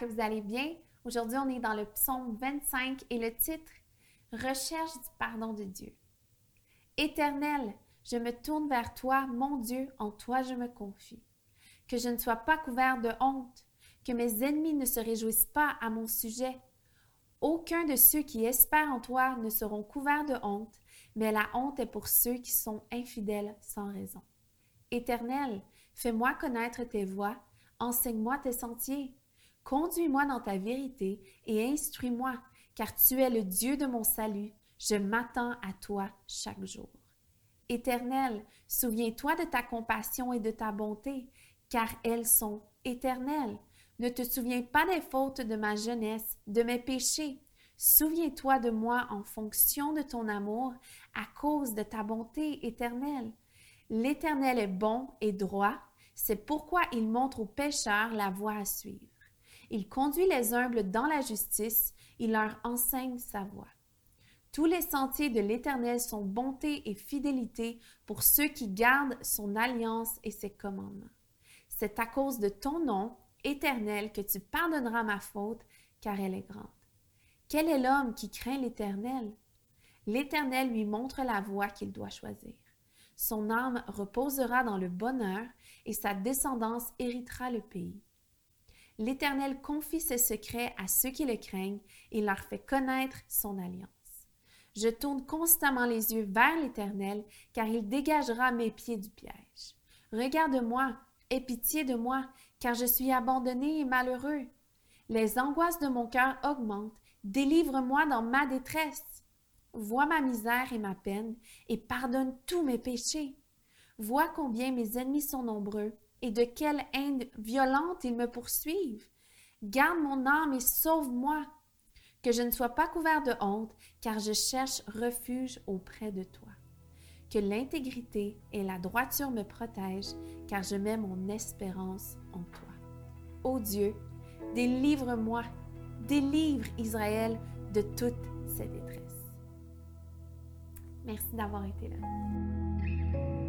que vous allez bien. Aujourd'hui, on est dans le psaume 25 et le titre Recherche du pardon de Dieu. Éternel, je me tourne vers toi, mon Dieu, en toi je me confie. Que je ne sois pas couvert de honte, que mes ennemis ne se réjouissent pas à mon sujet. Aucun de ceux qui espèrent en toi ne seront couverts de honte, mais la honte est pour ceux qui sont infidèles sans raison. Éternel, fais-moi connaître tes voies, enseigne-moi tes sentiers. Conduis-moi dans ta vérité et instruis-moi, car tu es le Dieu de mon salut. Je m'attends à toi chaque jour. Éternel, souviens-toi de ta compassion et de ta bonté, car elles sont éternelles. Ne te souviens pas des fautes de ma jeunesse, de mes péchés. Souviens-toi de moi en fonction de ton amour, à cause de ta bonté éternelle. L'Éternel est bon et droit, c'est pourquoi il montre aux pécheurs la voie à suivre. Il conduit les humbles dans la justice, il leur enseigne sa voie. Tous les sentiers de l'Éternel sont bonté et fidélité pour ceux qui gardent son alliance et ses commandements. C'est à cause de ton nom, Éternel, que tu pardonneras ma faute, car elle est grande. Quel est l'homme qui craint l'Éternel? L'Éternel lui montre la voie qu'il doit choisir. Son âme reposera dans le bonheur et sa descendance héritera le pays. L'Éternel confie ses secrets à ceux qui le craignent et leur fait connaître son alliance. Je tourne constamment les yeux vers l'Éternel, car il dégagera mes pieds du piège. Regarde-moi, aie pitié de moi, car je suis abandonné et malheureux. Les angoisses de mon cœur augmentent, délivre-moi dans ma détresse. Vois ma misère et ma peine, et pardonne tous mes péchés. Vois combien mes ennemis sont nombreux, et de quelle haine violente ils me poursuivent. Garde mon âme et sauve-moi, que je ne sois pas couvert de honte, car je cherche refuge auprès de toi. Que l'intégrité et la droiture me protègent, car je mets mon espérance en toi. Ô Dieu, délivre-moi, délivre Israël de toute cette détresse. Merci d'avoir été là.